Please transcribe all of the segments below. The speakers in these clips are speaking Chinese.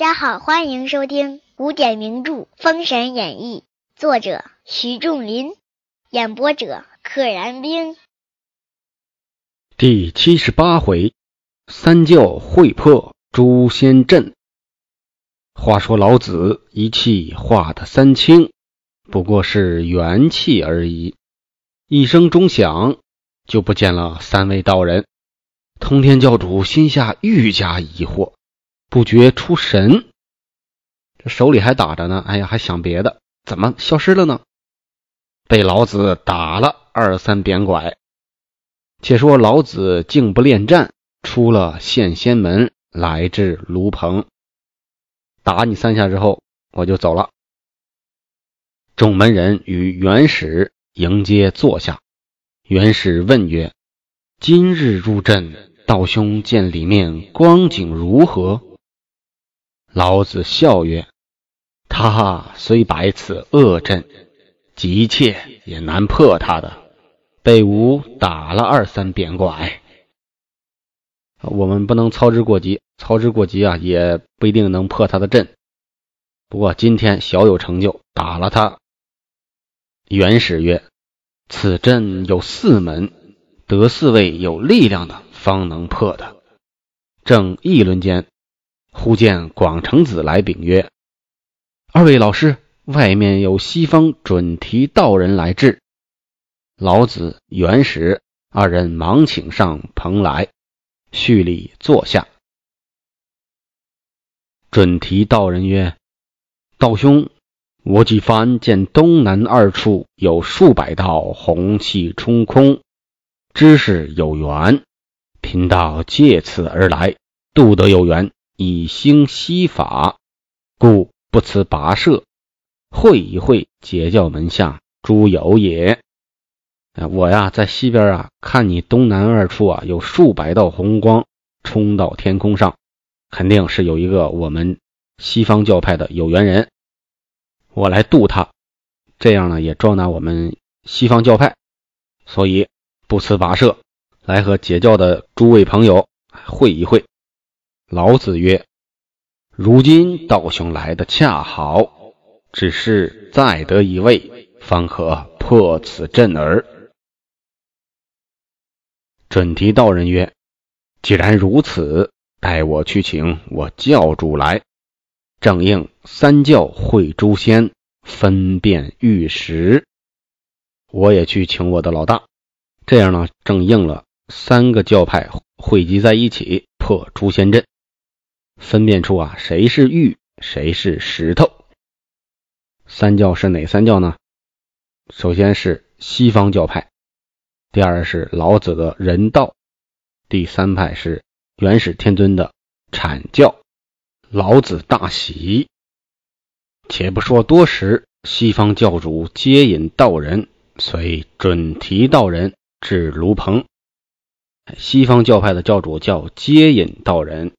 大家好，欢迎收听古典名著《封神演义》，作者徐仲林，演播者可燃冰。第七十八回，三教会破诛仙阵。话说老子一气化的三清，不过是元气而已。一声钟响，就不见了三位道人。通天教主心下愈加疑惑，不觉出神。这手里还打着呢，哎呀，还想别的，怎么消失了呢？被老子打了二三扁拐。且说老子竟不恋战，出了献仙门，来至卢棚。打你三下之后，我就走了。众门人与元始迎接坐下。元始问曰：“今日入阵，道兄见里面光景如何？”老子笑曰：“他虽摆此恶阵，急切也难破他的。被吾打了二三扁拐，我们不能操之过急。”操之过急啊，也不一定能破他的阵。不过今天小有成就，打了他。元始曰：“此阵有四门，得四位有力量的，方能破的。”正议论间，忽见广成子来禀曰：“二位老师，外面有西方准提道人来至。”老子、元始二人忙请上蓬莱，叙礼坐下。准提道人曰：“道兄，我几番见东南二处有数百道红气冲空，知是有缘。贫道借此而来，度得有缘，以兴西法，故不辞跋涉，会一会解教门下诸友也。我呀，在西边啊，看你东南二处啊，有数百道红光冲到天空上。”肯定是有一个我们西方教派的有缘人，我来渡他，这样呢也壮大我们西方教派，所以不辞跋涉来和解教的诸位朋友会一会。老子曰：“如今道兄来的恰好，只是再得一位，方可破此阵耳。”准提道人曰：“既然如此。”待我去请我教主来，正应三教会诛仙，分辨玉石。我也去请我的老大，这样呢，正应了三个教派汇集在一起破诛仙阵，分辨出啊谁是玉，谁是石头。三教是哪三教呢？首先是西方教派，第二是老子的人道，第三派是。元始天尊的阐教，老子大喜。且不说多时，西方教主接引道人，随准提道人至卢棚。西方教派的教主叫接引道人。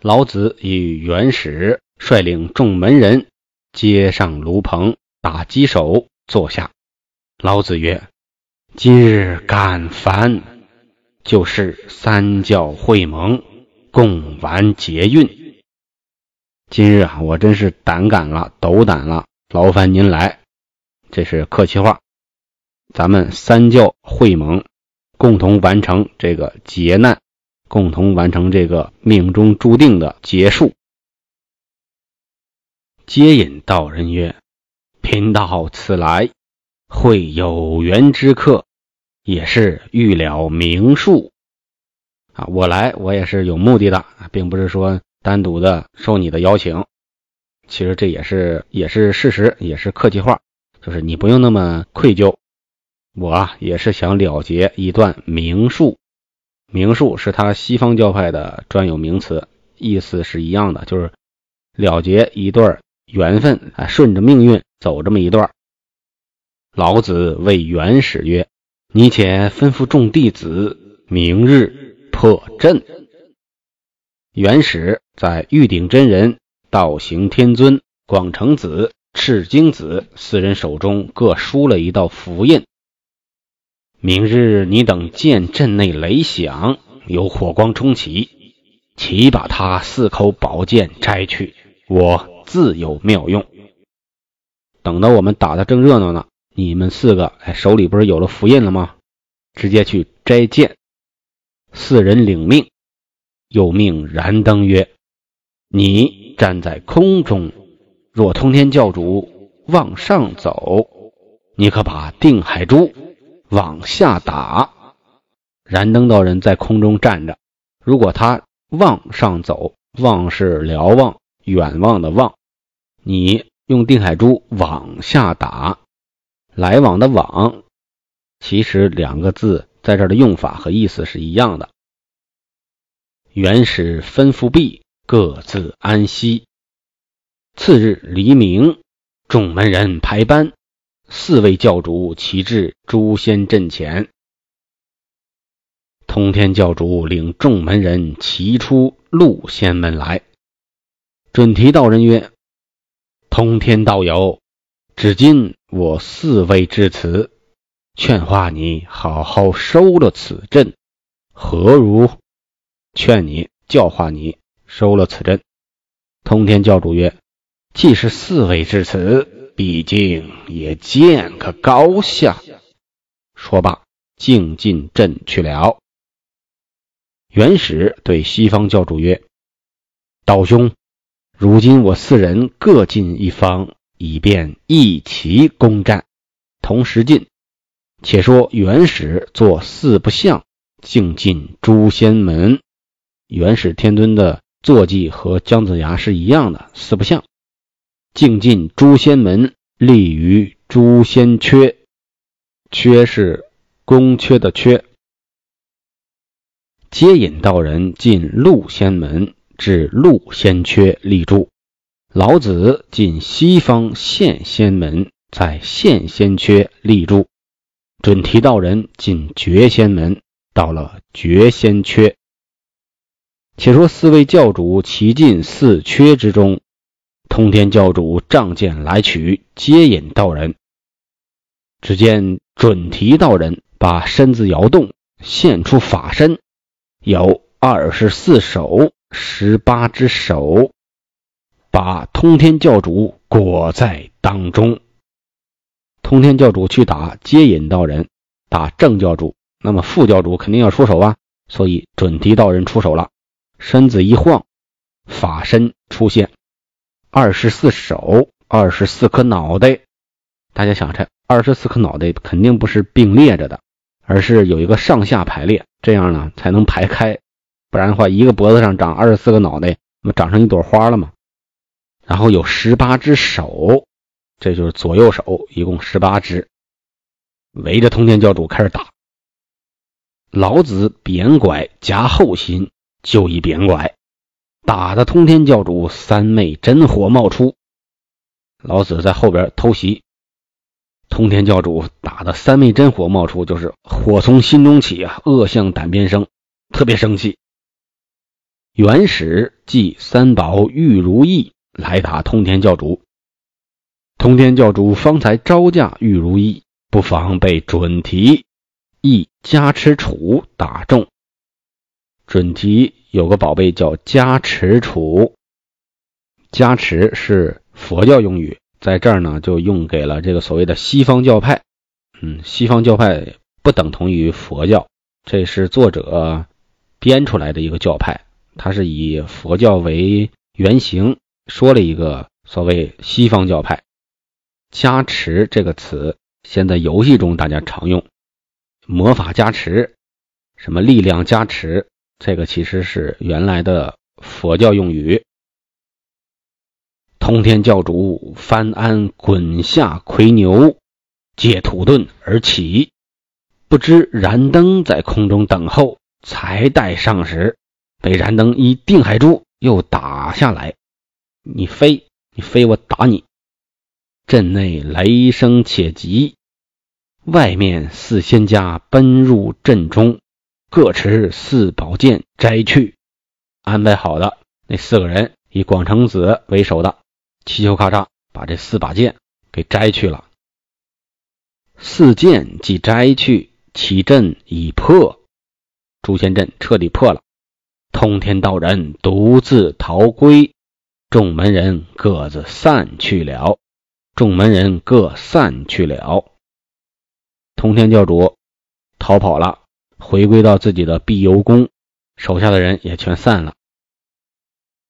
老子与元始率领众门人接上卢棚，打鸡手坐下。老子曰：“今日敢烦。”就是三教会盟，共完劫运。今日啊，我真是胆敢了，斗胆了，劳烦您来。这是客气话。咱们三教会盟，共同完成这个劫难，共同完成这个命中注定的结束。接引道人曰：“贫道此来会有缘之客。”也是欲了名数啊！我来，我也是有目的的，并不是说单独的受你的邀请。其实这也是也是事实，也是客气话，就是你不用那么愧疚。我啊，也是想了结一段名数。名数是他西方教派的专有名词，意思是一样的，就是了结一段缘分啊，顺着命运走这么一段。老子谓元始曰。你且吩咐众弟子，明日破阵。元始在玉鼎真人、道行天尊、广成子、赤精子四人手中各输了一道符印。明日你等见阵内雷响，有火光冲起，齐把他四口宝剑摘去，我自有妙用。等到我们打的正热闹呢，你们四个哎手里不是有了符印了吗？直接去摘剑。四人领命，又命燃灯曰：“你站在空中，若通天教主往上走，你可把定海珠。”往下打，燃灯道人在空中站着。如果他往上走，望是瞭望、远望的望，你用定海珠往下打。来往的往，其实两个字在这儿的用法和意思是一样的。原始吩咐毕，各自安息。次日黎明，众门人排班。四位教主齐至诛仙阵前，通天教主领众门人齐出鹿仙门来。准提道人曰：“通天道友，至今我四位至此，劝化你好好收了此阵，何如？”劝你教化你收了此阵。通天教主曰：“既是四位至此。”毕竟也见个高下。说罢，径进阵去了。元始对西方教主曰：“道兄，如今我四人各进一方，以便一齐攻战，同时进。且说元始做四不像，径进诛仙门。元始天尊的坐骑和姜子牙是一样的，四不像。”径进诛仙门，立于诛仙阙。阙是宫阙的阙。接引道人进鹿仙门，至鹿仙阙立住。老子进西方现仙门，在现仙阙立住。准提道人进绝仙门，到了绝仙阙。且说四位教主齐进四缺之中。通天教主仗剑来取，接引道人。只见准提道人把身子摇动，现出法身，有二十四手、十八只手，把通天教主裹在当中。通天教主去打接引道人，打正教主，那么副教主肯定要出手啊，所以准提道人出手了，身子一晃，法身出现。二十四手，二十四颗脑袋。大家想，这二十四颗脑袋肯定不是并列着的，而是有一个上下排列，这样呢才能排开。不然的话，一个脖子上长二十四个脑袋，那么长成一朵花了嘛。然后有十八只手，这就是左右手，一共十八只，围着通天教主开始打。老子扁拐夹后心，就一扁拐。打的通天教主三昧真火冒出，老子在后边偷袭。通天教主打的三昧真火冒出，就是火从心中起啊，恶向胆边生，特别生气。元始祭三宝玉如意来打通天教主，通天教主方才招架玉如意，不妨被准提一加持杵打中。准提有个宝贝叫加持杵，加持是佛教用语，在这儿呢就用给了这个所谓的西方教派。嗯，西方教派不等同于佛教，这是作者编出来的一个教派，他是以佛教为原型说了一个所谓西方教派。加持这个词，现在游戏中大家常用，魔法加持，什么力量加持。这个其实是原来的佛教用语。通天教主翻鞍滚下魁牛，借土遁而起，不知燃灯在空中等候，才待上时，被燃灯一定海珠又打下来。你飞，你飞，我打你！阵内雷声且急，外面四仙家奔入阵中。各持四宝剑摘去，安排好的那四个人以广成子为首的，七球咔嚓把这四把剑给摘去了。四剑既摘去，其阵已破，诛仙阵彻底破了。通天道人独自逃归，众门人各自散去了。众门人各散去了。通天教主逃跑了，回归到自己的碧游宫，手下的人也全散了。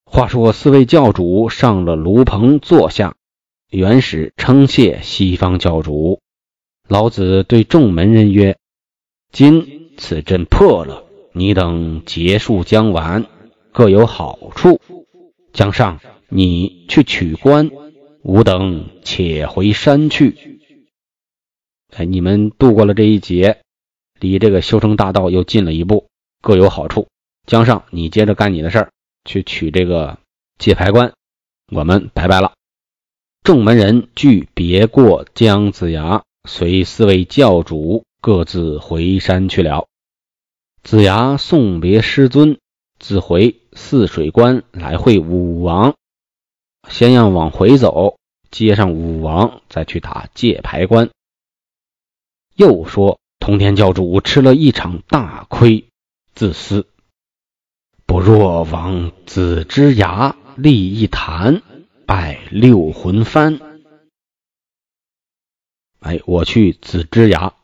话说四位教主上了炉棚坐下，元始称谢西方教主。老子对众门人曰：“今此阵破了。”你等结束将完，各有好处。江上，你去取关，吾等且回山去。哎，你们度过了这一劫，离这个修成大道又近了一步，各有好处。江上，你接着干你的事儿，去取这个界牌关。我们拜拜了。众门人俱别过姜子牙，随四位教主各自回山去了。子牙送别师尊，自回泗水关来会武王。先要往回走，接上武王，再去打界牌关。又说通天教主吃了一场大亏，自私，不若往子之崖立一坛，拜六魂幡。哎，我去子之崖，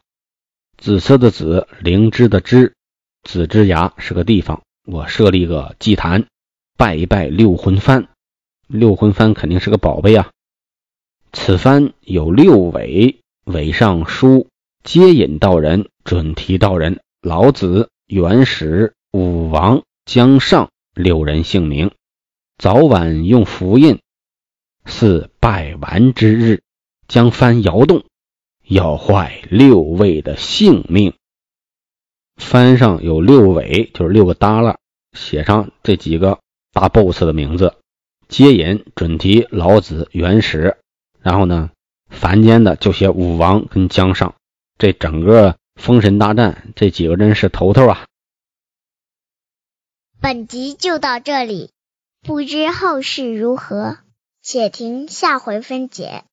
紫色的紫，灵芝的芝。子之崖是个地方，我设立个祭坛，拜一拜六魂幡。六魂幡肯定是个宝贝啊。此幡有六尾，尾上书接引道人、准提道人、老子、元始、武王、姜尚六人姓名，早晚用符印。似拜完之日，将幡摇动，要坏六位的性命。幡上有六尾，就是六个耷拉，写上这几个大 boss 的名字：接引、准提、老子、元始。然后呢，凡间的就写武王跟姜尚。这整个封神大战，这几个真是头头啊。本集就到这里，不知后事如何，且听下回分解。